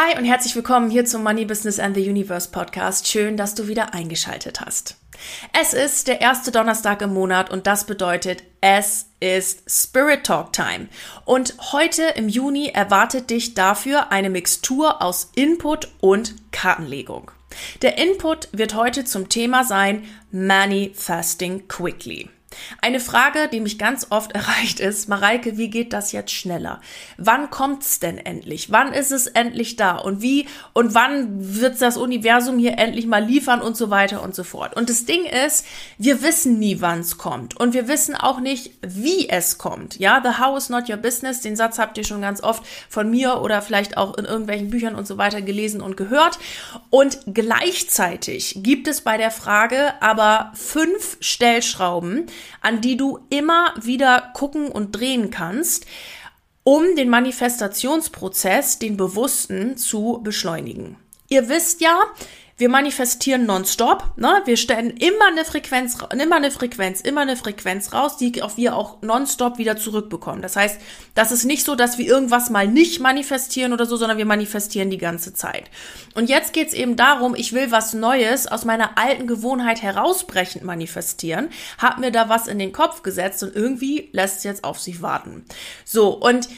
Hi und herzlich willkommen hier zum Money Business and the Universe Podcast. Schön, dass du wieder eingeschaltet hast. Es ist der erste Donnerstag im Monat und das bedeutet, es ist Spirit Talk Time. Und heute im Juni erwartet dich dafür eine Mixtur aus Input und Kartenlegung. Der Input wird heute zum Thema sein Manifesting Quickly. Eine Frage, die mich ganz oft erreicht ist, Mareike, wie geht das jetzt schneller? Wann kommt's denn endlich? Wann ist es endlich da? Und wie und wann wird das Universum hier endlich mal liefern und so weiter und so fort? Und das Ding ist, wir wissen nie, wann's kommt und wir wissen auch nicht, wie es kommt. Ja, the how is not your business, den Satz habt ihr schon ganz oft von mir oder vielleicht auch in irgendwelchen Büchern und so weiter gelesen und gehört. Und gleichzeitig gibt es bei der Frage aber fünf Stellschrauben, an die du immer wieder gucken und drehen kannst, um den Manifestationsprozess, den bewussten, zu beschleunigen. Ihr wisst ja, wir manifestieren nonstop, ne? Wir stellen immer eine Frequenz, immer eine Frequenz, immer eine Frequenz raus, die auch wir auch nonstop wieder zurückbekommen. Das heißt, das ist nicht so, dass wir irgendwas mal nicht manifestieren oder so, sondern wir manifestieren die ganze Zeit. Und jetzt geht's eben darum, ich will was Neues aus meiner alten Gewohnheit herausbrechend manifestieren, hab mir da was in den Kopf gesetzt und irgendwie lässt es jetzt auf sich warten. So, und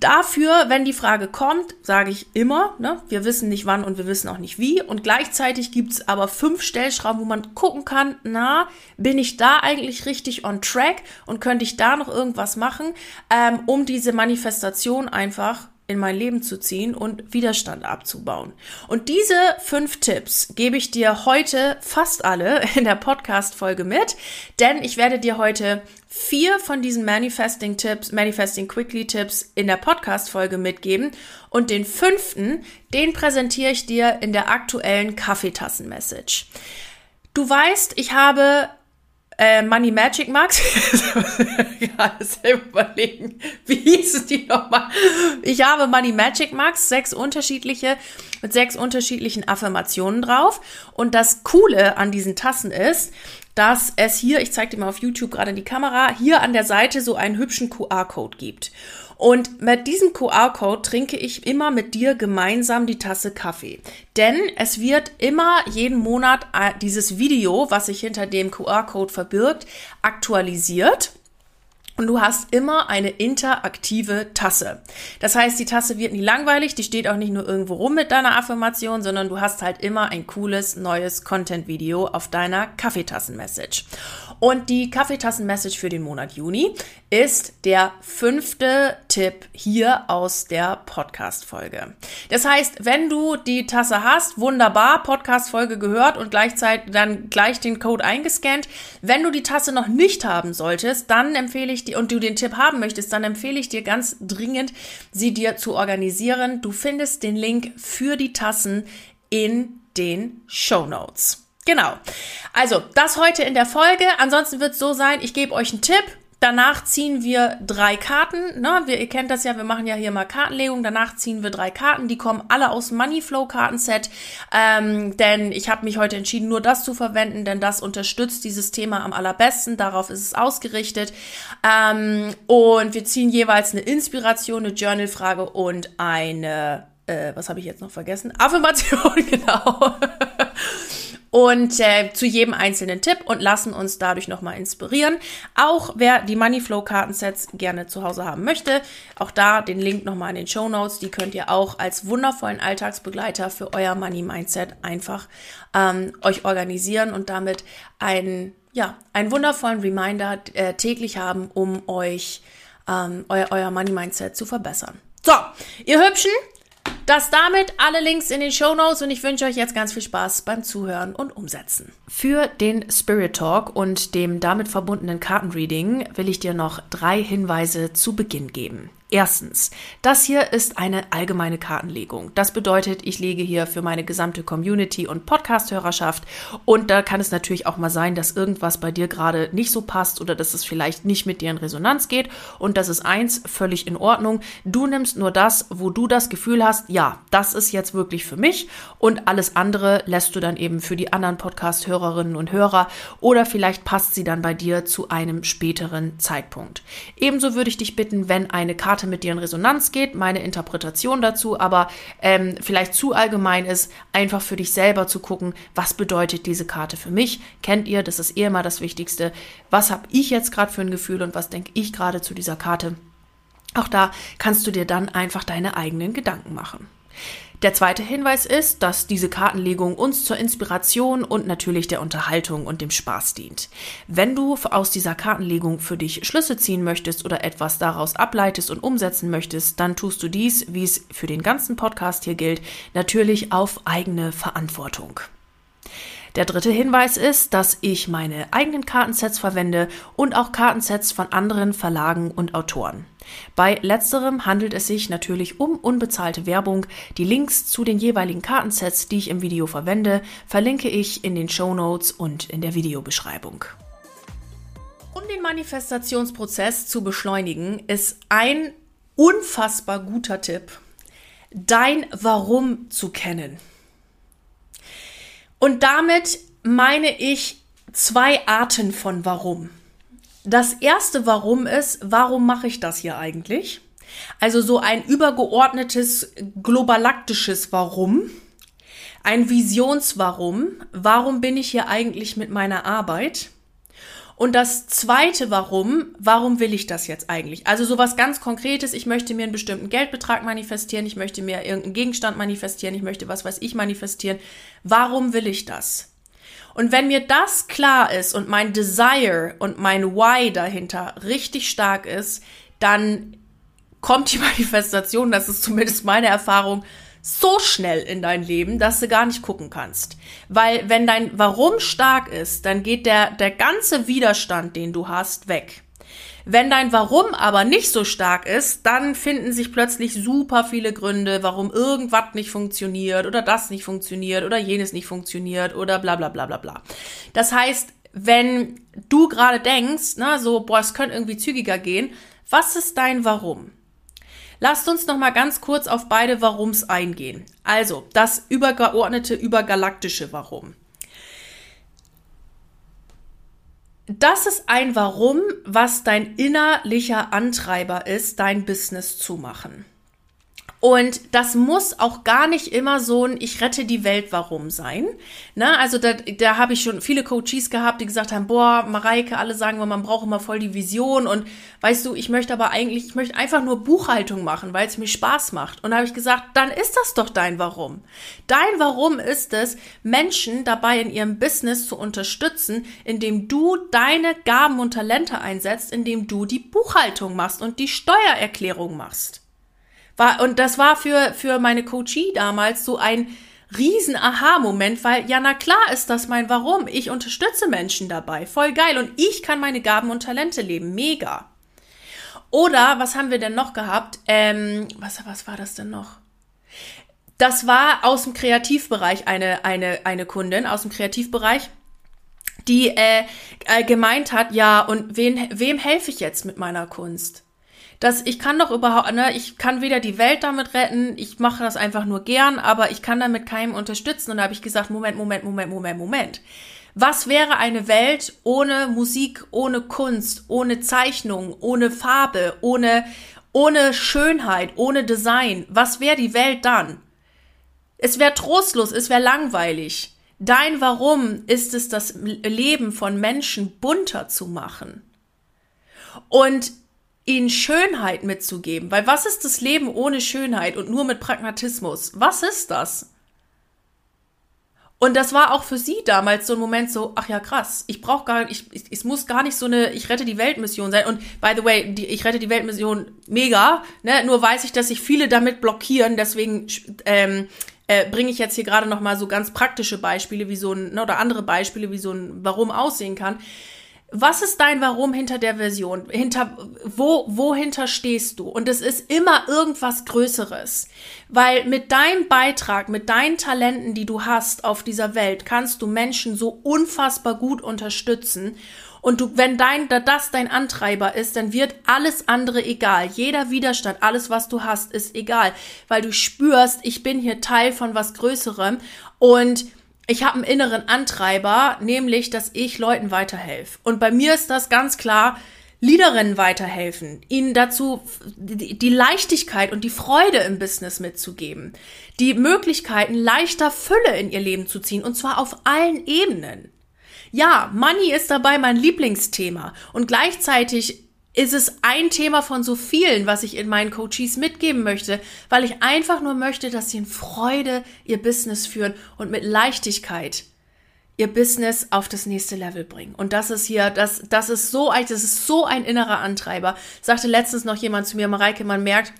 Dafür, wenn die Frage kommt, sage ich immer, ne, wir wissen nicht wann und wir wissen auch nicht wie. Und gleichzeitig gibt's aber fünf Stellschrauben, wo man gucken kann, na, bin ich da eigentlich richtig on track und könnte ich da noch irgendwas machen, ähm, um diese Manifestation einfach in mein Leben zu ziehen und Widerstand abzubauen. Und diese fünf Tipps gebe ich dir heute fast alle in der Podcast-Folge mit, denn ich werde dir heute vier von diesen Manifesting-Tipps, Manifesting Quickly-Tipps in der Podcast-Folge mitgeben und den fünften, den präsentiere ich dir in der aktuellen Kaffeetassen-Message. Du weißt, ich habe äh, Money Magic Max. Gerade selber überlegen, wie hießen die nochmal? Ich habe Money Magic Max, sechs unterschiedliche, mit sechs unterschiedlichen Affirmationen drauf. Und das Coole an diesen Tassen ist, dass es hier, ich zeige dir mal auf YouTube gerade in die Kamera, hier an der Seite so einen hübschen QR-Code gibt. Und mit diesem QR-Code trinke ich immer mit dir gemeinsam die Tasse Kaffee. Denn es wird immer jeden Monat äh, dieses Video, was sich hinter dem QR-Code verbirgt, aktualisiert. Und du hast immer eine interaktive Tasse. Das heißt, die Tasse wird nie langweilig, die steht auch nicht nur irgendwo rum mit deiner Affirmation, sondern du hast halt immer ein cooles neues Content-Video auf deiner Kaffeetassen-Message. Und die Kaffeetassen-Message für den Monat Juni ist der fünfte Tipp hier aus der Podcast-Folge. Das heißt, wenn du die Tasse hast, wunderbar, Podcast-Folge gehört und gleichzeitig dann gleich den Code eingescannt. Wenn du die Tasse noch nicht haben solltest, dann empfehle ich dir und du den Tipp haben möchtest, dann empfehle ich dir ganz dringend, sie dir zu organisieren. Du findest den Link für die Tassen in den Show Notes. Genau. Also, das heute in der Folge. Ansonsten wird es so sein, ich gebe euch einen Tipp. Danach ziehen wir drei Karten. Ne? Wir, ihr kennt das ja, wir machen ja hier mal Kartenlegung. Danach ziehen wir drei Karten. Die kommen alle aus Moneyflow Kartenset. Ähm, denn ich habe mich heute entschieden, nur das zu verwenden, denn das unterstützt dieses Thema am allerbesten. Darauf ist es ausgerichtet. Ähm, und wir ziehen jeweils eine Inspiration, eine Journalfrage und eine, äh, was habe ich jetzt noch vergessen? Affirmation, genau und äh, zu jedem einzelnen Tipp und lassen uns dadurch nochmal inspirieren. Auch wer die Moneyflow Kartensets gerne zu Hause haben möchte, auch da den Link nochmal in den Show Notes. Die könnt ihr auch als wundervollen Alltagsbegleiter für euer Money Mindset einfach ähm, euch organisieren und damit einen, ja, einen wundervollen Reminder äh, täglich haben, um euch ähm, euer, euer Money Mindset zu verbessern. So, ihr Hübschen, Das damit alle Links in den Show Notes und ich wünsche euch jetzt ganz viel Spaß beim Zuhören und Umsetzen. Für den Spirit Talk und dem damit verbundenen Kartenreading will ich dir noch drei Hinweise zu Beginn geben. Erstens, das hier ist eine allgemeine Kartenlegung. Das bedeutet, ich lege hier für meine gesamte Community und Podcast-Hörerschaft und da kann es natürlich auch mal sein, dass irgendwas bei dir gerade nicht so passt oder dass es vielleicht nicht mit dir in Resonanz geht und das ist eins, völlig in Ordnung. Du nimmst nur das, wo du das Gefühl hast, ja, das ist jetzt wirklich für mich und alles andere lässt du dann eben für die anderen Podcast-Hörerinnen und Hörer oder vielleicht passt sie dann bei dir zu einem späteren Zeitpunkt. Ebenso würde ich dich bitten, wenn eine Karte Karte mit dir in Resonanz geht, meine Interpretation dazu, aber ähm, vielleicht zu allgemein ist, einfach für dich selber zu gucken, was bedeutet diese Karte für mich? Kennt ihr, das ist eh immer das Wichtigste. Was habe ich jetzt gerade für ein Gefühl und was denke ich gerade zu dieser Karte? Auch da kannst du dir dann einfach deine eigenen Gedanken machen. Der zweite Hinweis ist, dass diese Kartenlegung uns zur Inspiration und natürlich der Unterhaltung und dem Spaß dient. Wenn du aus dieser Kartenlegung für dich Schlüsse ziehen möchtest oder etwas daraus ableitest und umsetzen möchtest, dann tust du dies, wie es für den ganzen Podcast hier gilt, natürlich auf eigene Verantwortung. Der dritte Hinweis ist, dass ich meine eigenen Kartensets verwende und auch Kartensets von anderen Verlagen und Autoren. Bei letzterem handelt es sich natürlich um unbezahlte Werbung. Die Links zu den jeweiligen Kartensets, die ich im Video verwende, verlinke ich in den Show Notes und in der Videobeschreibung. Um den Manifestationsprozess zu beschleunigen, ist ein unfassbar guter Tipp, dein Warum zu kennen. Und damit meine ich zwei Arten von Warum. Das erste Warum ist, warum mache ich das hier eigentlich? Also so ein übergeordnetes, globalaktisches Warum. Ein Visionswarum. Warum bin ich hier eigentlich mit meiner Arbeit? Und das zweite Warum, warum will ich das jetzt eigentlich? Also sowas ganz Konkretes, ich möchte mir einen bestimmten Geldbetrag manifestieren, ich möchte mir irgendeinen Gegenstand manifestieren, ich möchte was weiß ich manifestieren. Warum will ich das? Und wenn mir das klar ist und mein Desire und mein Why dahinter richtig stark ist, dann kommt die Manifestation, das ist zumindest meine Erfahrung, so schnell in dein Leben, dass du gar nicht gucken kannst. Weil wenn dein Warum stark ist, dann geht der, der ganze Widerstand, den du hast, weg. Wenn dein Warum aber nicht so stark ist, dann finden sich plötzlich super viele Gründe, warum irgendwas nicht funktioniert oder das nicht funktioniert oder jenes nicht funktioniert oder bla bla bla bla bla. Das heißt, wenn du gerade denkst, na, so, boah, es könnte irgendwie zügiger gehen, was ist dein Warum? Lasst uns noch mal ganz kurz auf beide Warums eingehen. Also, das übergeordnete, übergalaktische Warum. Das ist ein Warum, was dein innerlicher Antreiber ist, dein Business zu machen. Und das muss auch gar nicht immer so ein Ich rette die Welt warum sein. Ne? Also da, da habe ich schon viele Coaches gehabt, die gesagt haben, boah, Mareike, alle sagen man braucht immer voll die Vision und weißt du, ich möchte aber eigentlich, ich möchte einfach nur Buchhaltung machen, weil es mir Spaß macht. Und da habe ich gesagt, dann ist das doch dein Warum. Dein Warum ist es, Menschen dabei in ihrem Business zu unterstützen, indem du deine Gaben und Talente einsetzt, indem du die Buchhaltung machst und die Steuererklärung machst. War, und das war für, für meine Coachie damals so ein riesen Aha-Moment, weil ja, na klar ist das mein Warum. Ich unterstütze Menschen dabei. Voll geil. Und ich kann meine Gaben und Talente leben. Mega. Oder, was haben wir denn noch gehabt? Ähm, was, was war das denn noch? Das war aus dem Kreativbereich eine, eine, eine Kundin aus dem Kreativbereich, die äh, äh, gemeint hat, ja, und wen, wem helfe ich jetzt mit meiner Kunst? Dass ich kann doch überhaupt, ne, ich kann weder die Welt damit retten, ich mache das einfach nur gern, aber ich kann damit keinem unterstützen. Und da habe ich gesagt, Moment, Moment, Moment, Moment, Moment. Was wäre eine Welt ohne Musik, ohne Kunst, ohne Zeichnung, ohne Farbe, ohne, ohne Schönheit, ohne Design? Was wäre die Welt dann? Es wäre trostlos, es wäre langweilig. Dein Warum ist es, das Leben von Menschen bunter zu machen. Und ihnen Schönheit mitzugeben. Weil was ist das Leben ohne Schönheit und nur mit Pragmatismus? Was ist das? Und das war auch für sie damals so ein Moment so, ach ja, krass, ich brauche gar nicht, ich, es muss gar nicht so eine Ich rette die Welt-Mission sein. Und by the way, die Ich rette die Welt-Mission mega, ne? Nur weiß ich, dass sich viele damit blockieren, deswegen ähm, äh, bringe ich jetzt hier gerade noch mal so ganz praktische Beispiele, wie so ein, ne, oder andere Beispiele, wie so ein Warum aussehen kann. Was ist dein Warum hinter der Version? Hinter, wo, wohinter stehst du? Und es ist immer irgendwas Größeres. Weil mit deinem Beitrag, mit deinen Talenten, die du hast auf dieser Welt, kannst du Menschen so unfassbar gut unterstützen. Und du, wenn dein, da das dein Antreiber ist, dann wird alles andere egal. Jeder Widerstand, alles, was du hast, ist egal. Weil du spürst, ich bin hier Teil von was Größerem. Und ich habe einen inneren Antreiber, nämlich, dass ich Leuten weiterhelfe. Und bei mir ist das ganz klar, Leaderinnen weiterhelfen, ihnen dazu die Leichtigkeit und die Freude im Business mitzugeben, die Möglichkeiten leichter Fülle in ihr Leben zu ziehen und zwar auf allen Ebenen. Ja, Money ist dabei mein Lieblingsthema und gleichzeitig ist es ein Thema von so vielen, was ich in meinen Coaches mitgeben möchte, weil ich einfach nur möchte, dass sie in Freude ihr Business führen und mit Leichtigkeit ihr Business auf das nächste Level bringen. Und das ist hier, das, das ist so, das ist so ein innerer Antreiber. Sagte letztens noch jemand zu mir, Mareike, man merkt,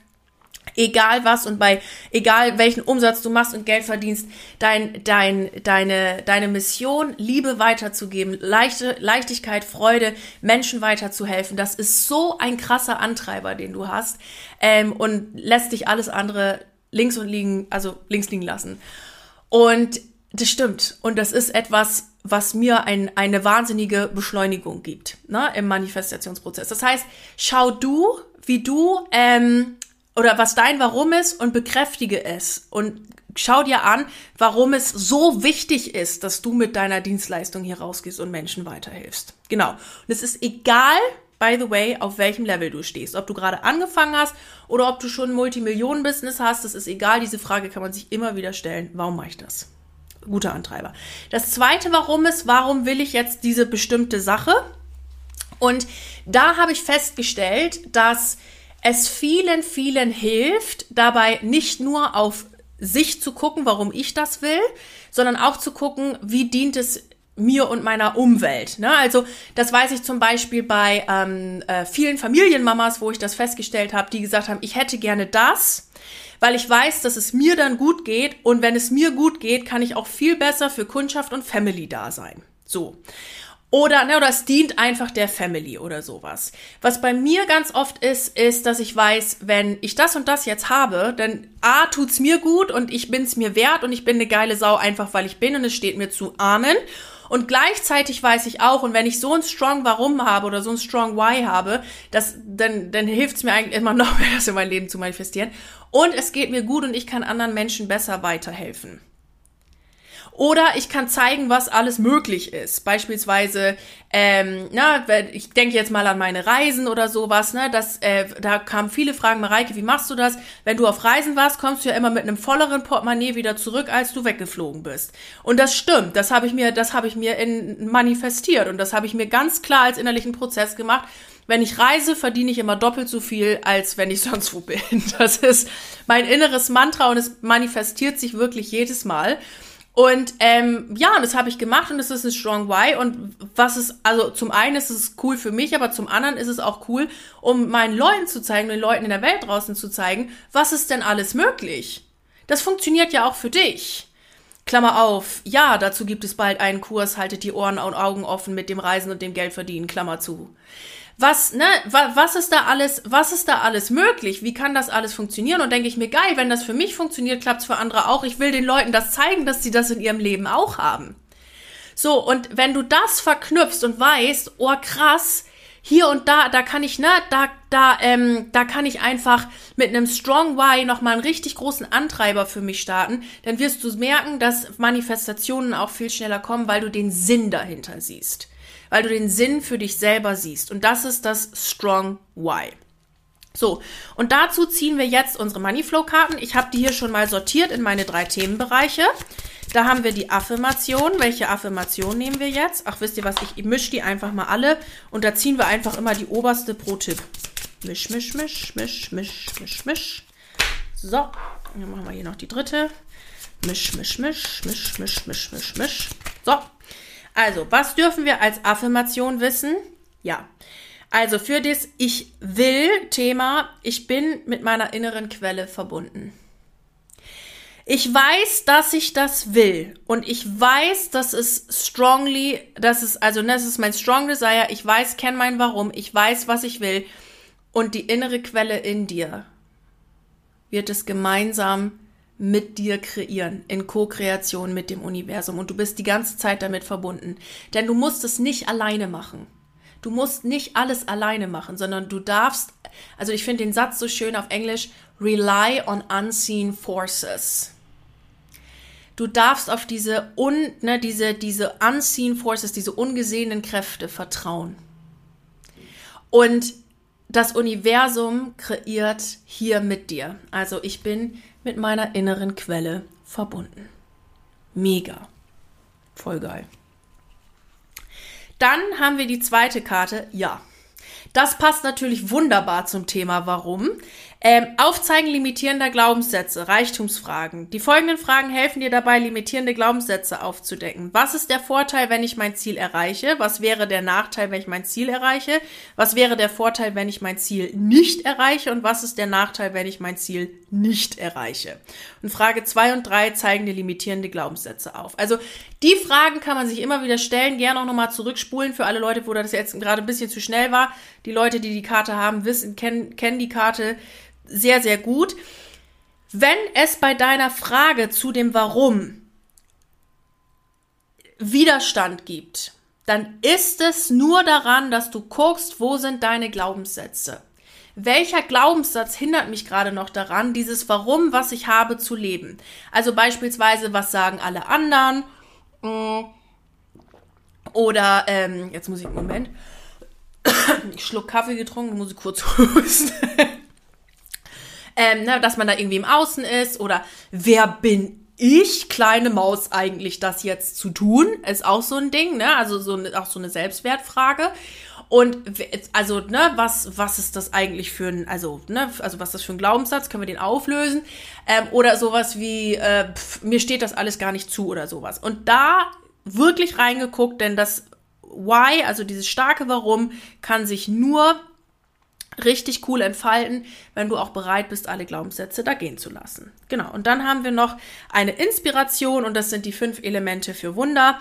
egal was und bei egal welchen Umsatz du machst und Geld verdienst, dein, dein, deine, deine Mission, Liebe weiterzugeben, leichte, Leichtigkeit, Freude, Menschen weiterzuhelfen, das ist so ein krasser Antreiber, den du hast ähm, und lässt dich alles andere links und liegen, also links liegen lassen. Und das stimmt. Und das ist etwas, was mir ein, eine wahnsinnige Beschleunigung gibt ne, im Manifestationsprozess. Das heißt, schau du, wie du ähm, oder was dein Warum ist und bekräftige es und schau dir an, warum es so wichtig ist, dass du mit deiner Dienstleistung hier rausgehst und Menschen weiterhilfst. Genau. Und es ist egal, by the way, auf welchem Level du stehst. Ob du gerade angefangen hast oder ob du schon ein Multimillionen-Business hast, das ist egal. Diese Frage kann man sich immer wieder stellen. Warum mache ich das? Guter Antreiber. Das zweite Warum ist, warum will ich jetzt diese bestimmte Sache? Und da habe ich festgestellt, dass es vielen, vielen hilft, dabei nicht nur auf sich zu gucken, warum ich das will, sondern auch zu gucken, wie dient es mir und meiner Umwelt. Ne? Also das weiß ich zum Beispiel bei ähm, äh, vielen Familienmamas, wo ich das festgestellt habe, die gesagt haben, ich hätte gerne das, weil ich weiß, dass es mir dann gut geht und wenn es mir gut geht, kann ich auch viel besser für Kundschaft und Family da sein. So. Oder, ne, oder es dient einfach der Family oder sowas. Was bei mir ganz oft ist, ist, dass ich weiß, wenn ich das und das jetzt habe, dann A, tut's mir gut und ich bin's mir wert und ich bin eine geile Sau einfach, weil ich bin und es steht mir zu Amen. Und gleichzeitig weiß ich auch, und wenn ich so ein Strong Warum habe oder so ein Strong Why habe, das, dann, dann hilft's mir eigentlich immer noch mehr, das in mein Leben zu manifestieren. Und es geht mir gut und ich kann anderen Menschen besser weiterhelfen. Oder ich kann zeigen, was alles möglich ist. Beispielsweise, ähm, na, ich denke jetzt mal an meine Reisen oder sowas, ne? Das, äh, da kamen viele Fragen, Mareike, wie machst du das? Wenn du auf Reisen warst, kommst du ja immer mit einem volleren Portemonnaie wieder zurück, als du weggeflogen bist. Und das stimmt. Das habe ich mir, das habe ich mir in manifestiert und das habe ich mir ganz klar als innerlichen Prozess gemacht wenn ich reise, verdiene ich immer doppelt so viel, als wenn ich sonst wo bin. Das ist mein inneres Mantra und es manifestiert sich wirklich jedes Mal. Und ähm, ja, und das habe ich gemacht und das ist ein Strong Why. Und was ist, also zum einen ist es cool für mich, aber zum anderen ist es auch cool, um meinen Leuten zu zeigen, den Leuten in der Welt draußen zu zeigen, was ist denn alles möglich. Das funktioniert ja auch für dich. Klammer auf, ja, dazu gibt es bald einen Kurs, haltet die Ohren und Augen offen mit dem Reisen und dem Geld verdienen, Klammer zu was, ne, was ist da alles, was ist da alles möglich? Wie kann das alles funktionieren? Und denke ich mir, geil, wenn das für mich funktioniert, klappt's für andere auch. Ich will den Leuten das zeigen, dass sie das in ihrem Leben auch haben. So, und wenn du das verknüpfst und weißt, oh krass, hier und da, da kann ich, ne, da, da, ähm, da kann ich einfach mit einem Strong Why nochmal einen richtig großen Antreiber für mich starten, dann wirst du merken, dass Manifestationen auch viel schneller kommen, weil du den Sinn dahinter siehst weil du den Sinn für dich selber siehst. Und das ist das Strong Why. So, und dazu ziehen wir jetzt unsere Moneyflow-Karten. Ich habe die hier schon mal sortiert in meine drei Themenbereiche. Da haben wir die Affirmation. Welche Affirmation nehmen wir jetzt? Ach, wisst ihr was? Ich mische die einfach mal alle und da ziehen wir einfach immer die oberste pro Tipp. Misch, misch, misch, misch, misch, misch, misch. So, dann machen wir hier noch die dritte. Misch, misch, misch, misch, misch, misch, misch, misch. So. Also, was dürfen wir als Affirmation wissen? Ja. Also für das Ich will Thema, ich bin mit meiner inneren Quelle verbunden. Ich weiß, dass ich das will und ich weiß, dass es strongly, das ist also ne, das ist mein strong desire. Ich weiß, kenne mein Warum. Ich weiß, was ich will und die innere Quelle in dir wird es gemeinsam mit dir kreieren, in Co-Kreation mit dem Universum. Und du bist die ganze Zeit damit verbunden. Denn du musst es nicht alleine machen. Du musst nicht alles alleine machen, sondern du darfst, also ich finde den Satz so schön auf Englisch, rely on unseen forces. Du darfst auf diese, un, ne, diese, diese unseen forces, diese ungesehenen Kräfte vertrauen. Und das Universum kreiert hier mit dir. Also ich bin mit meiner inneren Quelle verbunden. Mega. Voll geil. Dann haben wir die zweite Karte. Ja. Das passt natürlich wunderbar zum Thema Warum. Ähm, Aufzeigen limitierender Glaubenssätze, Reichtumsfragen. Die folgenden Fragen helfen dir dabei, limitierende Glaubenssätze aufzudecken. Was ist der Vorteil, wenn ich mein Ziel erreiche? Was wäre der Nachteil, wenn ich mein Ziel erreiche? Was wäre der Vorteil, wenn ich mein Ziel nicht erreiche? Und was ist der Nachteil, wenn ich mein Ziel nicht erreiche? Und Frage zwei und drei zeigen dir limitierende Glaubenssätze auf. Also die Fragen kann man sich immer wieder stellen. Gerne auch nochmal zurückspulen für alle Leute, wo das jetzt gerade ein bisschen zu schnell war. Die Leute, die die Karte haben, wissen, kennen, kennen die Karte sehr, sehr gut. Wenn es bei deiner Frage zu dem Warum Widerstand gibt, dann ist es nur daran, dass du guckst, wo sind deine Glaubenssätze. Welcher Glaubenssatz hindert mich gerade noch daran, dieses Warum, was ich habe, zu leben? Also beispielsweise, was sagen alle anderen? Mm. Oder, ähm, jetzt muss ich, Moment, ich schluck Kaffee getrunken, muss ich kurz husten ähm, ne, dass man da irgendwie im Außen ist oder wer bin ich, kleine Maus, eigentlich das jetzt zu tun, ist auch so ein Ding, ne? Also so auch so eine Selbstwertfrage. Und also, ne, was, was ist das eigentlich für ein, also, ne, also was ist das für ein Glaubenssatz? Können wir den auflösen? Ähm, oder sowas wie, äh, pf, mir steht das alles gar nicht zu oder sowas. Und da wirklich reingeguckt, denn das Why, also dieses starke Warum, kann sich nur richtig cool entfalten, wenn du auch bereit bist, alle Glaubenssätze da gehen zu lassen. Genau. Und dann haben wir noch eine Inspiration und das sind die fünf Elemente für Wunder.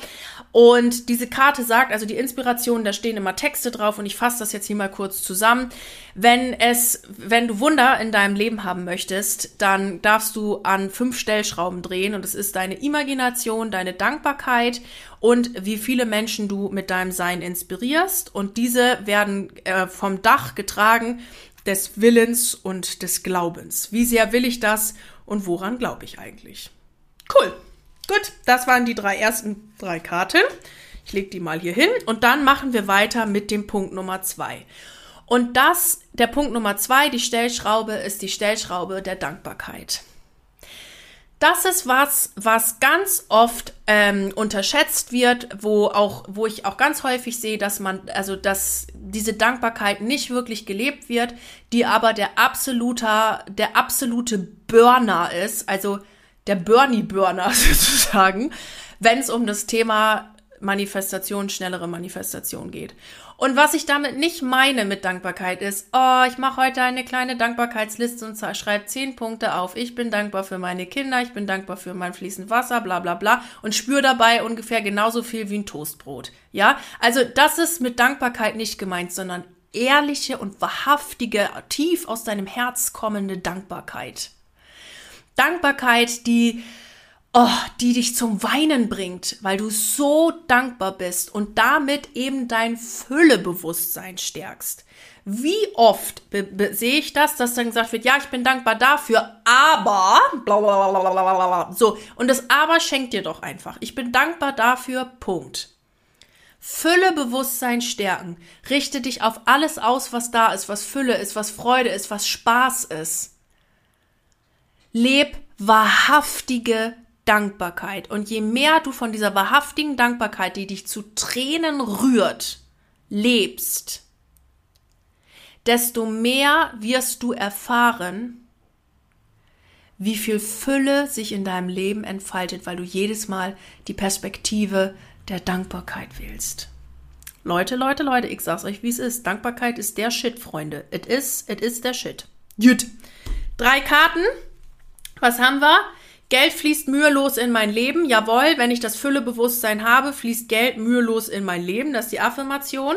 Und diese Karte sagt, also die Inspiration, da stehen immer Texte drauf und ich fasse das jetzt hier mal kurz zusammen. Wenn es, wenn du Wunder in deinem Leben haben möchtest, dann darfst du an fünf Stellschrauben drehen und es ist deine Imagination, deine Dankbarkeit und wie viele Menschen du mit deinem Sein inspirierst. Und diese werden äh, vom Dach getragen des Willens und des Glaubens. Wie sehr will ich das und woran glaube ich eigentlich? Cool. Gut, das waren die drei ersten drei Karten. Ich lege die mal hier hin und dann machen wir weiter mit dem Punkt Nummer zwei. Und das, der Punkt Nummer zwei, die Stellschraube, ist die Stellschraube der Dankbarkeit das ist was, was ganz oft ähm, unterschätzt wird, wo auch, wo ich auch ganz häufig sehe, dass man, also dass diese Dankbarkeit nicht wirklich gelebt wird, die aber der absoluter, der absolute Burner ist, also der Bernie-Burner sozusagen, wenn es um das Thema Manifestation, schnellere Manifestation geht. Und was ich damit nicht meine mit Dankbarkeit ist, oh, ich mache heute eine kleine Dankbarkeitsliste und schreibe zehn Punkte auf. Ich bin dankbar für meine Kinder, ich bin dankbar für mein fließend Wasser, bla bla bla und spüre dabei ungefähr genauso viel wie ein Toastbrot. Ja, also das ist mit Dankbarkeit nicht gemeint, sondern ehrliche und wahrhaftige, tief aus deinem Herz kommende Dankbarkeit. Dankbarkeit, die oh, die dich zum Weinen bringt, weil du so dankbar bist und damit eben dein Füllebewusstsein stärkst. Wie oft sehe ich das, dass dann gesagt wird, ja, ich bin dankbar dafür, aber blablabla. so und das aber schenkt dir doch einfach. Ich bin dankbar dafür. Punkt. Füllebewusstsein stärken. Richte dich auf alles aus, was da ist, was Fülle ist, was Freude ist, was Spaß ist. Leb wahrhaftige Dankbarkeit. Und je mehr du von dieser wahrhaftigen Dankbarkeit, die dich zu Tränen rührt, lebst, desto mehr wirst du erfahren, wie viel Fülle sich in deinem Leben entfaltet, weil du jedes Mal die Perspektive der Dankbarkeit wählst. Leute, Leute, Leute, ich sag's euch, wie es ist. Dankbarkeit ist der Shit, Freunde. It is, it is der Shit. Gut. Drei Karten. Was haben wir? Geld fließt mühelos in mein Leben. Jawohl, wenn ich das Füllebewusstsein habe, fließt Geld mühelos in mein Leben. Das ist die Affirmation.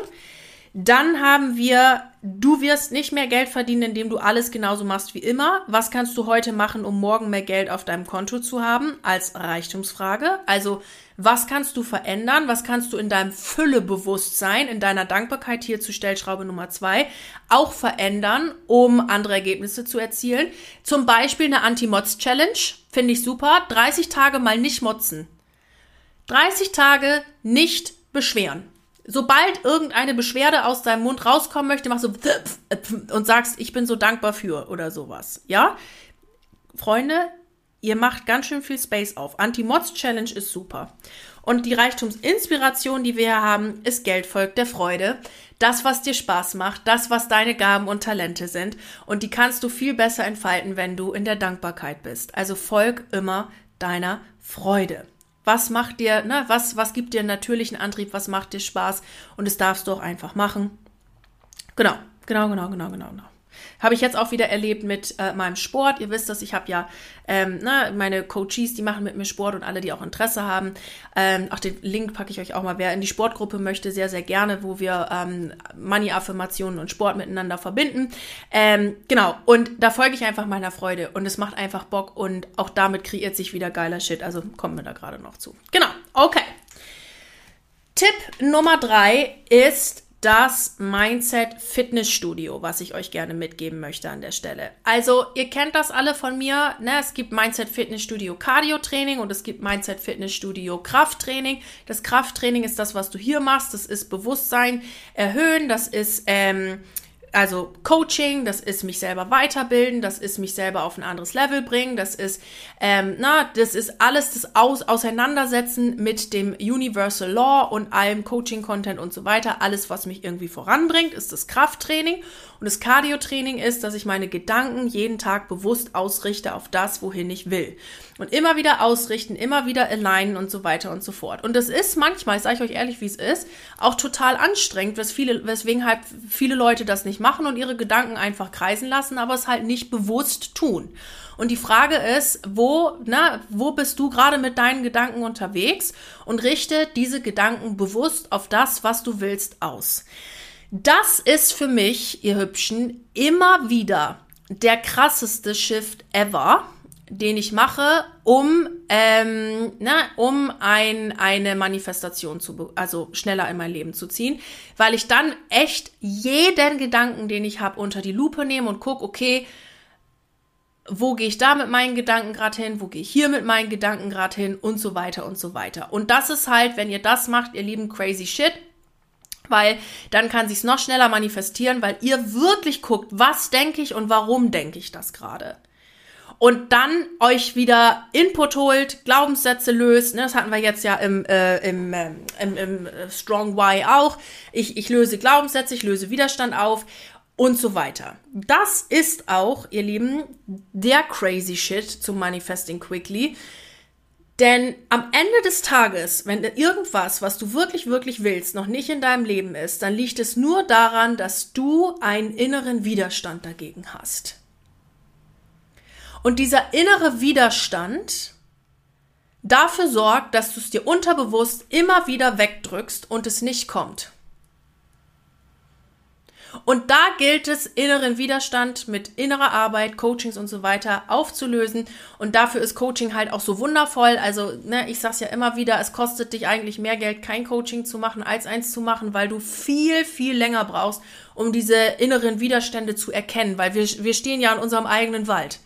Dann haben wir, du wirst nicht mehr Geld verdienen, indem du alles genauso machst wie immer. Was kannst du heute machen, um morgen mehr Geld auf deinem Konto zu haben? Als Reichtumsfrage. Also, was kannst du verändern? Was kannst du in deinem Füllebewusstsein, in deiner Dankbarkeit hier zu Stellschraube Nummer zwei auch verändern, um andere Ergebnisse zu erzielen? Zum Beispiel eine Anti-Mods-Challenge. Finde ich super. 30 Tage mal nicht motzen. 30 Tage nicht beschweren sobald irgendeine Beschwerde aus deinem Mund rauskommen möchte, machst du und sagst, ich bin so dankbar für oder sowas. Ja? Freunde, ihr macht ganz schön viel Space auf. Anti-Mods-Challenge ist super. Und die Reichtumsinspiration, die wir hier haben, ist Geld folgt der Freude. Das, was dir Spaß macht, das, was deine Gaben und Talente sind. Und die kannst du viel besser entfalten, wenn du in der Dankbarkeit bist. Also folg immer deiner Freude was macht dir, ne, was, was gibt dir einen natürlichen Antrieb, was macht dir Spaß und das darfst du auch einfach machen. Genau, genau, genau, genau, genau, genau. Habe ich jetzt auch wieder erlebt mit äh, meinem Sport. Ihr wisst das, ich habe ja ähm, na, ne, meine Coaches, die machen mit mir Sport und alle, die auch Interesse haben. Ähm, auch den Link packe ich euch auch mal. Wer in die Sportgruppe möchte, sehr, sehr gerne, wo wir ähm, Money-Affirmationen und Sport miteinander verbinden. Ähm, genau, und da folge ich einfach meiner Freude und es macht einfach Bock und auch damit kreiert sich wieder geiler Shit. Also kommen wir da gerade noch zu. Genau, okay. Tipp Nummer drei ist, das Mindset Fitnessstudio, was ich euch gerne mitgeben möchte an der Stelle. Also, ihr kennt das alle von mir. Ne? Es gibt Mindset Fitnessstudio Cardio Training und es gibt Mindset Fitnessstudio Krafttraining. Das Krafttraining ist das, was du hier machst. Das ist Bewusstsein erhöhen. Das ist ähm, also Coaching, das ist mich selber weiterbilden, das ist mich selber auf ein anderes Level bringen, das ist, ähm, na, das ist alles das Aus Auseinandersetzen mit dem Universal Law und allem Coaching-Content und so weiter. Alles, was mich irgendwie voranbringt, ist das Krafttraining. Und das Cardio-Training ist, dass ich meine Gedanken jeden Tag bewusst ausrichte auf das, wohin ich will. Und immer wieder ausrichten, immer wieder alignen und so weiter und so fort. Und das ist manchmal, sage ich euch ehrlich, wie es ist, auch total anstrengend, wes viele, weswegen halt viele Leute das nicht machen und ihre Gedanken einfach kreisen lassen, aber es halt nicht bewusst tun. Und die Frage ist, wo, na, wo bist du gerade mit deinen Gedanken unterwegs und richte diese Gedanken bewusst auf das, was du willst, aus. Das ist für mich, ihr Hübschen, immer wieder der krasseste Shift ever den ich mache, um, ähm, na, um ein, eine Manifestation zu, also schneller in mein Leben zu ziehen, weil ich dann echt jeden Gedanken, den ich habe, unter die Lupe nehme und gucke, okay, wo gehe ich da mit meinen Gedanken gerade hin, wo gehe ich hier mit meinen Gedanken gerade hin und so weiter und so weiter. Und das ist halt, wenn ihr das macht, ihr lieben crazy shit, weil dann kann sich's noch schneller manifestieren, weil ihr wirklich guckt, was denke ich und warum denke ich das gerade und dann euch wieder Input holt, Glaubenssätze löst. Ne, das hatten wir jetzt ja im, äh, im, äh, im, im Strong Why auch. Ich, ich löse Glaubenssätze, ich löse Widerstand auf und so weiter. Das ist auch, ihr Lieben, der crazy shit zum Manifesting Quickly. Denn am Ende des Tages, wenn irgendwas, was du wirklich, wirklich willst, noch nicht in deinem Leben ist, dann liegt es nur daran, dass du einen inneren Widerstand dagegen hast. Und dieser innere Widerstand dafür sorgt, dass du es dir unterbewusst immer wieder wegdrückst und es nicht kommt. Und da gilt es, inneren Widerstand mit innerer Arbeit, Coachings und so weiter aufzulösen. Und dafür ist Coaching halt auch so wundervoll. Also, ne, ich sag's ja immer wieder, es kostet dich eigentlich mehr Geld, kein Coaching zu machen, als eins zu machen, weil du viel, viel länger brauchst, um diese inneren Widerstände zu erkennen. Weil wir, wir stehen ja in unserem eigenen Wald.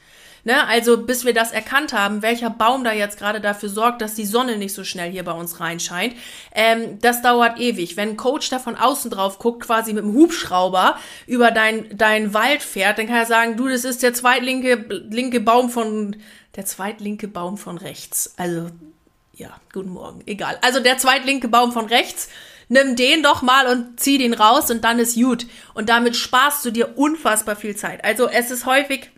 Ne? Also bis wir das erkannt haben, welcher Baum da jetzt gerade dafür sorgt, dass die Sonne nicht so schnell hier bei uns reinscheint, ähm, das dauert ewig. Wenn ein Coach da von außen drauf guckt, quasi mit dem Hubschrauber über dein, dein Wald fährt, dann kann er sagen, du, das ist der zweitlinke linke Baum von, der zweitlinke Baum von rechts. Also, ja, guten Morgen, egal. Also der zweitlinke Baum von rechts, nimm den doch mal und zieh den raus und dann ist gut. Und damit sparst du dir unfassbar viel Zeit. Also es ist häufig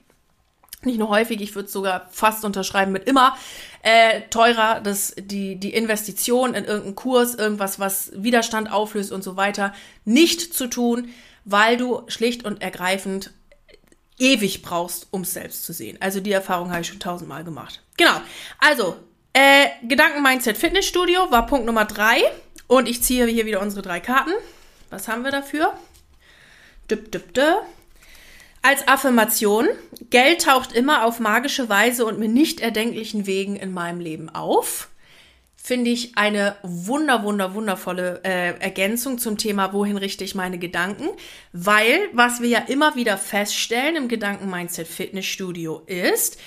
nicht nur häufig, ich würde sogar fast unterschreiben mit immer äh, teurer, dass die, die Investition in irgendeinen Kurs, irgendwas, was Widerstand auflöst und so weiter, nicht zu tun, weil du schlicht und ergreifend ewig brauchst, um es selbst zu sehen. Also die Erfahrung habe ich schon tausendmal gemacht. Genau. Also, äh, Gedanken-Mindset Fitnessstudio war Punkt Nummer drei. Und ich ziehe hier wieder unsere drei Karten. Was haben wir dafür? Düpp, düpp, düpp. Als Affirmation, Geld taucht immer auf magische Weise und mit nicht erdenklichen Wegen in meinem Leben auf. Finde ich eine wunder, wunder, wundervolle äh, Ergänzung zum Thema, wohin richte ich meine Gedanken. Weil, was wir ja immer wieder feststellen im Gedanken-Mindset Fitnessstudio ist,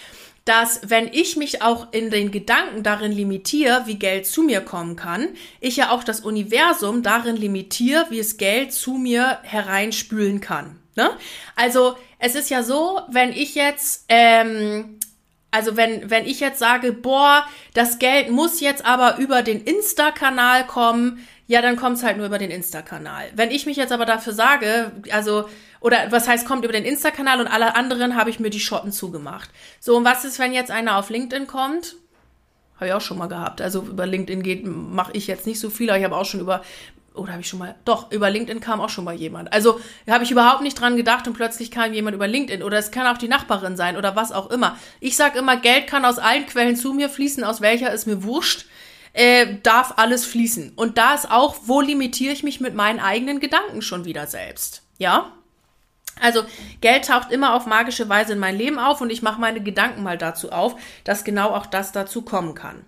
dass wenn ich mich auch in den Gedanken darin limitiere, wie Geld zu mir kommen kann, ich ja auch das Universum darin limitiere, wie es Geld zu mir hereinspülen kann. Ne? Also es ist ja so, wenn ich jetzt, ähm, also wenn, wenn ich jetzt sage, boah, das Geld muss jetzt aber über den Insta-Kanal kommen, ja, dann kommt es halt nur über den Insta-Kanal. Wenn ich mich jetzt aber dafür sage, also, oder was heißt, kommt über den Insta-Kanal und alle anderen habe ich mir die Schotten zugemacht. So, und was ist, wenn jetzt einer auf LinkedIn kommt? Habe ich auch schon mal gehabt. Also über LinkedIn geht, mache ich jetzt nicht so viel, aber ich habe auch schon über oder habe ich schon mal, doch, über LinkedIn kam auch schon mal jemand. Also habe ich überhaupt nicht dran gedacht und plötzlich kam jemand über LinkedIn oder es kann auch die Nachbarin sein oder was auch immer. Ich sage immer, Geld kann aus allen Quellen zu mir fließen, aus welcher ist mir wurscht, äh, darf alles fließen. Und da ist auch, wo limitiere ich mich mit meinen eigenen Gedanken schon wieder selbst. Ja? Also Geld taucht immer auf magische Weise in mein Leben auf und ich mache meine Gedanken mal dazu auf, dass genau auch das dazu kommen kann.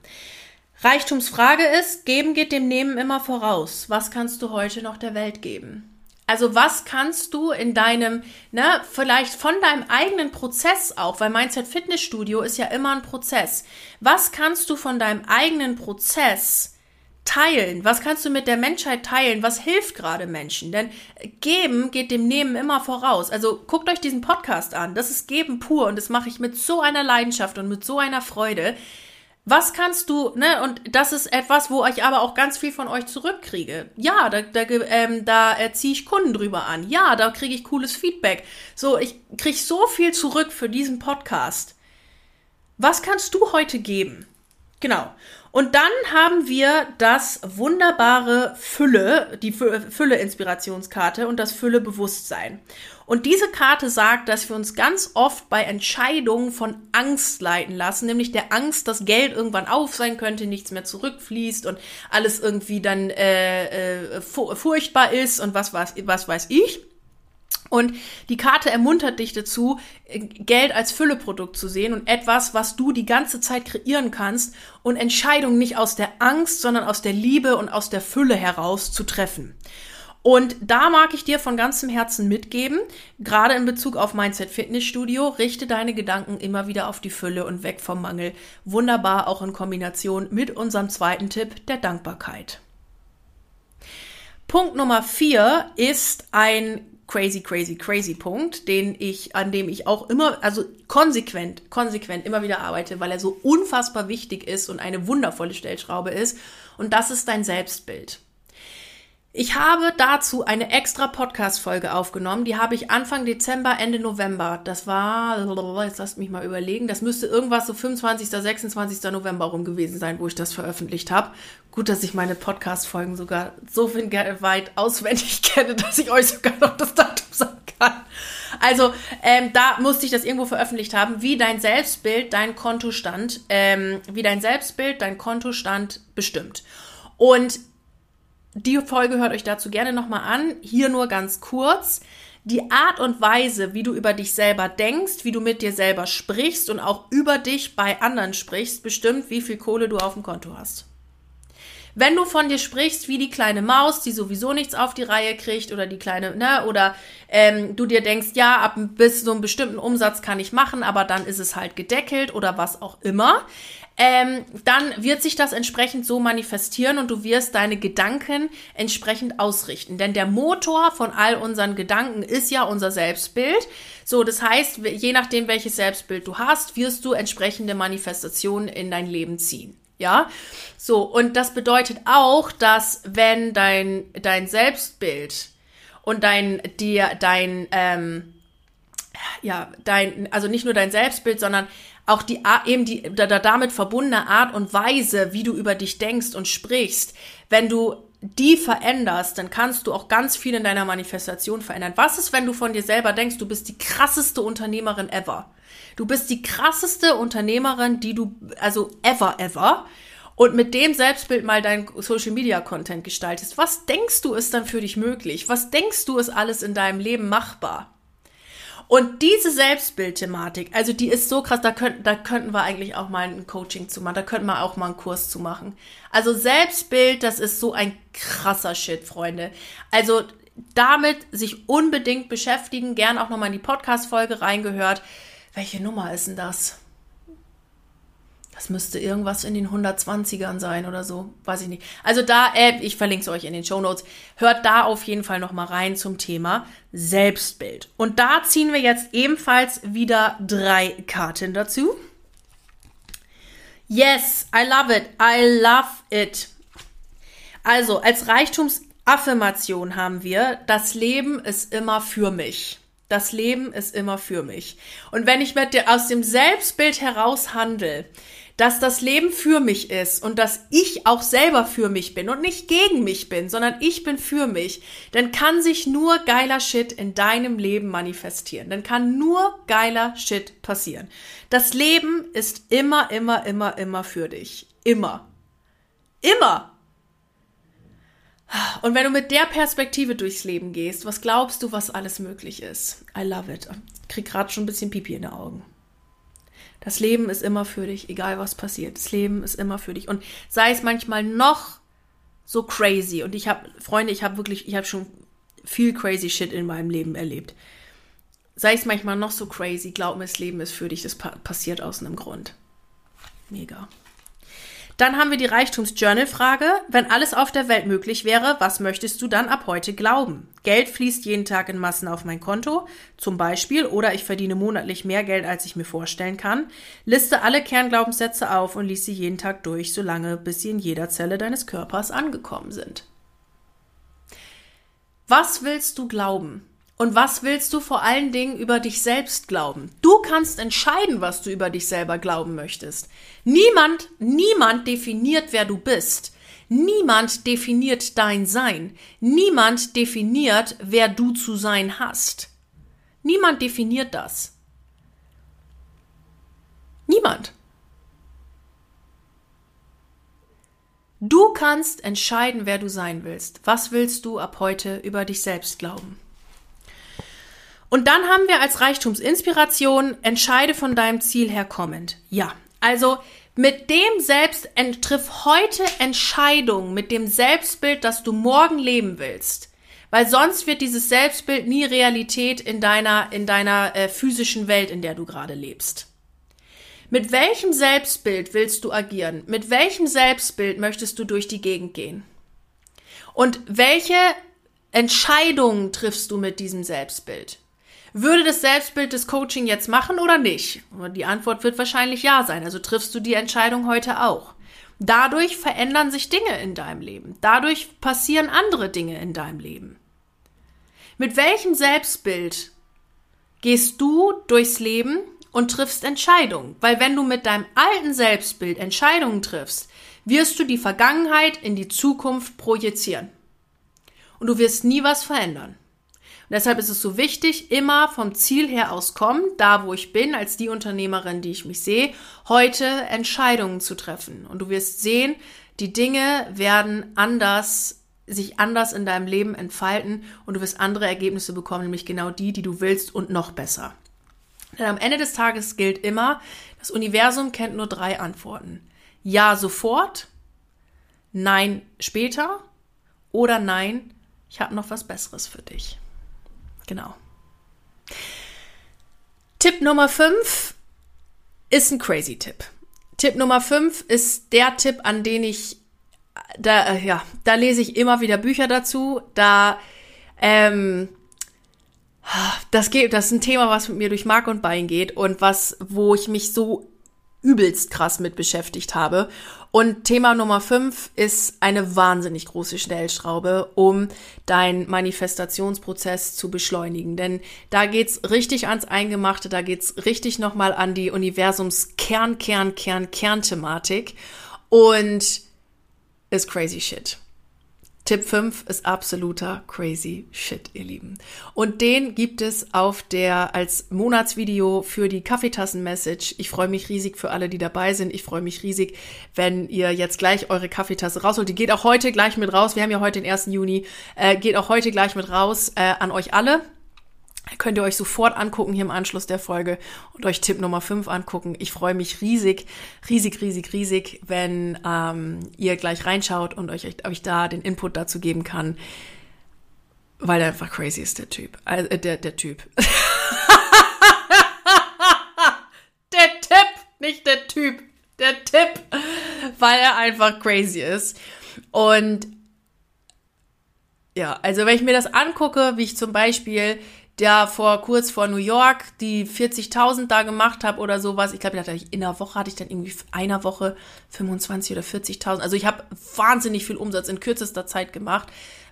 Reichtumsfrage ist, geben geht dem Nehmen immer voraus. Was kannst du heute noch der Welt geben? Also was kannst du in deinem, ne, vielleicht von deinem eigenen Prozess auch, weil Mindset Fitnessstudio ist ja immer ein Prozess. Was kannst du von deinem eigenen Prozess teilen? Was kannst du mit der Menschheit teilen? Was hilft gerade Menschen? Denn geben geht dem Nehmen immer voraus. Also guckt euch diesen Podcast an. Das ist geben pur und das mache ich mit so einer Leidenschaft und mit so einer Freude. Was kannst du, ne, und das ist etwas, wo ich aber auch ganz viel von euch zurückkriege. Ja, da, da, ähm, da ziehe ich Kunden drüber an. Ja, da kriege ich cooles Feedback. So, ich kriege so viel zurück für diesen Podcast. Was kannst du heute geben? Genau. Und dann haben wir das wunderbare Fülle, die Fülle-Inspirationskarte und das Fülle-Bewusstsein. Und diese Karte sagt, dass wir uns ganz oft bei Entscheidungen von Angst leiten lassen, nämlich der Angst, dass Geld irgendwann auf sein könnte, nichts mehr zurückfließt und alles irgendwie dann äh, äh, furchtbar ist und was, was, was weiß ich. Und die Karte ermuntert dich dazu, Geld als Fülleprodukt zu sehen und etwas, was du die ganze Zeit kreieren kannst und Entscheidungen nicht aus der Angst, sondern aus der Liebe und aus der Fülle heraus zu treffen. Und da mag ich dir von ganzem Herzen mitgeben, gerade in Bezug auf Mindset Fitnessstudio, richte deine Gedanken immer wieder auf die Fülle und weg vom Mangel. Wunderbar auch in Kombination mit unserem zweiten Tipp der Dankbarkeit. Punkt Nummer vier ist ein crazy, crazy, crazy Punkt, den ich, an dem ich auch immer, also konsequent, konsequent immer wieder arbeite, weil er so unfassbar wichtig ist und eine wundervolle Stellschraube ist. Und das ist dein Selbstbild. Ich habe dazu eine extra Podcast-Folge aufgenommen. Die habe ich Anfang Dezember, Ende November. Das war, jetzt lasst mich mal überlegen, das müsste irgendwas so 25., 26. November rum gewesen sein, wo ich das veröffentlicht habe. Gut, dass ich meine Podcast-Folgen sogar so weit auswendig kenne, dass ich euch sogar noch das Datum sagen kann. Also, ähm, da musste ich das irgendwo veröffentlicht haben, wie dein Selbstbild, dein Kontostand, ähm, wie dein Selbstbild, dein Kontostand bestimmt. Und die Folge hört euch dazu gerne nochmal an. Hier nur ganz kurz. Die Art und Weise, wie du über dich selber denkst, wie du mit dir selber sprichst und auch über dich bei anderen sprichst, bestimmt, wie viel Kohle du auf dem Konto hast. Wenn du von dir sprichst wie die kleine Maus, die sowieso nichts auf die Reihe kriegt oder die kleine, ne, oder ähm, du dir denkst, ja, ab bis so einem bestimmten Umsatz kann ich machen, aber dann ist es halt gedeckelt oder was auch immer, ähm, dann wird sich das entsprechend so manifestieren und du wirst deine Gedanken entsprechend ausrichten. Denn der Motor von all unseren Gedanken ist ja unser Selbstbild. So, das heißt, je nachdem, welches Selbstbild du hast, wirst du entsprechende Manifestationen in dein Leben ziehen. Ja, so, und das bedeutet auch, dass wenn dein, dein Selbstbild und dein, dir, dein, ähm, ja, dein, also nicht nur dein Selbstbild, sondern auch die, eben die, da, damit verbundene Art und Weise, wie du über dich denkst und sprichst, wenn du die veränderst, dann kannst du auch ganz viel in deiner Manifestation verändern. Was ist, wenn du von dir selber denkst, du bist die krasseste Unternehmerin ever? Du bist die krasseste Unternehmerin, die du, also ever, ever. Und mit dem Selbstbild mal dein Social Media Content gestaltest. Was denkst du ist dann für dich möglich? Was denkst du ist alles in deinem Leben machbar? Und diese Selbstbildthematik, also die ist so krass, da könnten, da könnten wir eigentlich auch mal ein Coaching zu machen, da könnten wir auch mal einen Kurs zu machen. Also Selbstbild, das ist so ein krasser Shit, Freunde. Also damit sich unbedingt beschäftigen, gern auch nochmal in die Podcast-Folge reingehört. Welche Nummer ist denn das? Das müsste irgendwas in den 120ern sein oder so. Weiß ich nicht. Also da, äh, ich verlinke es euch in den Show Notes. Hört da auf jeden Fall nochmal rein zum Thema Selbstbild. Und da ziehen wir jetzt ebenfalls wieder drei Karten dazu. Yes, I love it. I love it. Also, als Reichtumsaffirmation haben wir, das Leben ist immer für mich. Das Leben ist immer für mich. Und wenn ich mit dir aus dem Selbstbild heraus handle, dass das Leben für mich ist und dass ich auch selber für mich bin und nicht gegen mich bin, sondern ich bin für mich, dann kann sich nur geiler Shit in deinem Leben manifestieren. Dann kann nur geiler Shit passieren. Das Leben ist immer, immer, immer, immer für dich. Immer. Immer. Und wenn du mit der Perspektive durchs Leben gehst, was glaubst du, was alles möglich ist? I love it. Ich krieg gerade schon ein bisschen Pipi in den Augen. Das Leben ist immer für dich, egal was passiert. Das Leben ist immer für dich. Und sei es manchmal noch so crazy. Und ich habe, Freunde, ich habe wirklich, ich habe schon viel crazy Shit in meinem Leben erlebt. Sei es manchmal noch so crazy, glaub mir, das Leben ist für dich, das pa passiert aus einem Grund. Mega. Dann haben wir die Reichtums-Journal-Frage. Wenn alles auf der Welt möglich wäre, was möchtest du dann ab heute glauben? Geld fließt jeden Tag in Massen auf mein Konto, zum Beispiel, oder ich verdiene monatlich mehr Geld, als ich mir vorstellen kann. Liste alle Kernglaubenssätze auf und lies sie jeden Tag durch, solange bis sie in jeder Zelle deines Körpers angekommen sind. Was willst du glauben? Und was willst du vor allen Dingen über dich selbst glauben? Du kannst entscheiden, was du über dich selber glauben möchtest. Niemand, niemand definiert, wer du bist. Niemand definiert dein Sein. Niemand definiert, wer du zu sein hast. Niemand definiert das. Niemand. Du kannst entscheiden, wer du sein willst. Was willst du ab heute über dich selbst glauben? Und dann haben wir als Reichtumsinspiration, entscheide von deinem Ziel her kommend. Ja, also mit dem Selbst, triff heute Entscheidungen mit dem Selbstbild, das du morgen leben willst. Weil sonst wird dieses Selbstbild nie Realität in deiner, in deiner äh, physischen Welt, in der du gerade lebst. Mit welchem Selbstbild willst du agieren? Mit welchem Selbstbild möchtest du durch die Gegend gehen? Und welche Entscheidungen triffst du mit diesem Selbstbild? Würde das Selbstbild des Coaching jetzt machen oder nicht? Die Antwort wird wahrscheinlich ja sein. Also triffst du die Entscheidung heute auch. Dadurch verändern sich Dinge in deinem Leben. Dadurch passieren andere Dinge in deinem Leben. Mit welchem Selbstbild gehst du durchs Leben und triffst Entscheidungen? Weil wenn du mit deinem alten Selbstbild Entscheidungen triffst, wirst du die Vergangenheit in die Zukunft projizieren. Und du wirst nie was verändern. Und deshalb ist es so wichtig, immer vom Ziel her aus kommen, da wo ich bin, als die Unternehmerin, die ich mich sehe, heute Entscheidungen zu treffen. Und du wirst sehen, die Dinge werden anders, sich anders in deinem Leben entfalten und du wirst andere Ergebnisse bekommen, nämlich genau die, die du willst und noch besser. Denn am Ende des Tages gilt immer, das Universum kennt nur drei Antworten. Ja sofort, nein später oder nein, ich habe noch was Besseres für dich. Genau. Tipp Nummer 5 ist ein crazy Tipp. Tipp Nummer 5 ist der Tipp, an den ich, da, äh, ja, da lese ich immer wieder Bücher dazu. Da, ähm, das geht, das ist ein Thema, was mit mir durch Mark und Bein geht und was, wo ich mich so übelst krass mit beschäftigt habe. Und Thema Nummer 5 ist eine wahnsinnig große Stellschraube, um deinen Manifestationsprozess zu beschleunigen. Denn da geht's richtig ans Eingemachte, da geht's richtig nochmal an die Universums Kern, Kern, Kern, Kernthematik und ist crazy shit. Tipp 5 ist absoluter crazy shit, ihr Lieben. Und den gibt es auf der als Monatsvideo für die Kaffeetassen-Message. Ich freue mich riesig für alle, die dabei sind. Ich freue mich riesig, wenn ihr jetzt gleich eure Kaffeetasse rausholt. Die geht auch heute gleich mit raus. Wir haben ja heute den 1. Juni. Äh, geht auch heute gleich mit raus äh, an euch alle. Könnt ihr euch sofort angucken hier im Anschluss der Folge und euch Tipp Nummer 5 angucken. Ich freue mich riesig, riesig, riesig, riesig, wenn ähm, ihr gleich reinschaut und euch, euch da den Input dazu geben kann, weil er einfach crazy ist, der Typ. Äh, der, der Typ. der Tipp, nicht der Typ. Der Tipp, weil er einfach crazy ist. Und ja, also wenn ich mir das angucke, wie ich zum Beispiel der vor kurz vor New York die 40.000 da gemacht habe oder sowas. Ich glaube, in einer Woche hatte ich dann irgendwie einer Woche 25 oder 40.000. Also ich habe wahnsinnig viel Umsatz in kürzester Zeit gemacht,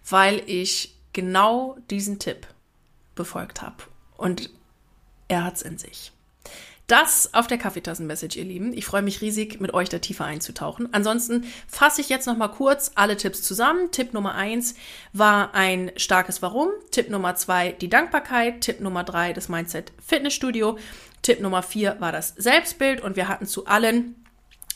weil ich genau diesen Tipp befolgt habe. Und er hat's in sich. Das auf der Kaffeetassen-Message, ihr Lieben. Ich freue mich riesig, mit euch da tiefer einzutauchen. Ansonsten fasse ich jetzt nochmal kurz alle Tipps zusammen. Tipp Nummer eins war ein starkes Warum. Tipp Nummer zwei die Dankbarkeit. Tipp Nummer drei das Mindset Fitnessstudio. Tipp Nummer vier war das Selbstbild und wir hatten zu allen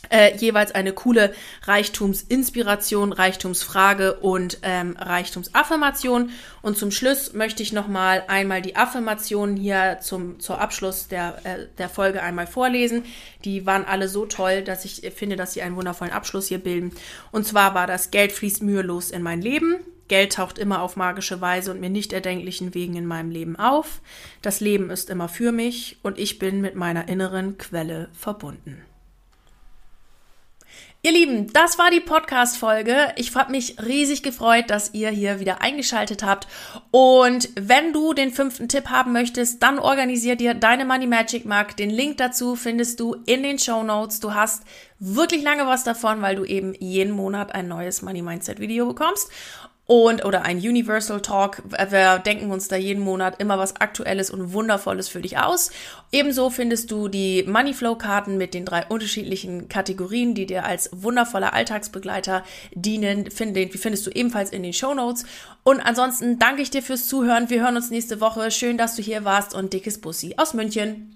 äh, jeweils eine coole Reichtumsinspiration, Reichtumsfrage und ähm, Reichtumsaffirmation. Und zum Schluss möchte ich nochmal einmal die Affirmationen hier zum, zur Abschluss der, äh, der Folge einmal vorlesen. Die waren alle so toll, dass ich finde, dass sie einen wundervollen Abschluss hier bilden. Und zwar war das Geld fließt mühelos in mein Leben. Geld taucht immer auf magische Weise und mir nicht erdenklichen Wegen in meinem Leben auf. Das Leben ist immer für mich und ich bin mit meiner inneren Quelle verbunden. Ihr Lieben, das war die Podcast-Folge. Ich habe mich riesig gefreut, dass ihr hier wieder eingeschaltet habt. Und wenn du den fünften Tipp haben möchtest, dann organisier dir deine Money Magic Mark. Den Link dazu findest du in den Show Notes. Du hast wirklich lange was davon, weil du eben jeden Monat ein neues Money Mindset Video bekommst und oder ein Universal Talk. Wir denken uns da jeden Monat immer was Aktuelles und Wundervolles für dich aus. Ebenso findest du die Moneyflow Karten mit den drei unterschiedlichen Kategorien, die dir als wundervoller Alltagsbegleiter dienen. Find, die findest du ebenfalls in den Show Notes. Und ansonsten danke ich dir fürs Zuhören. Wir hören uns nächste Woche. Schön, dass du hier warst und dickes Bussi aus München.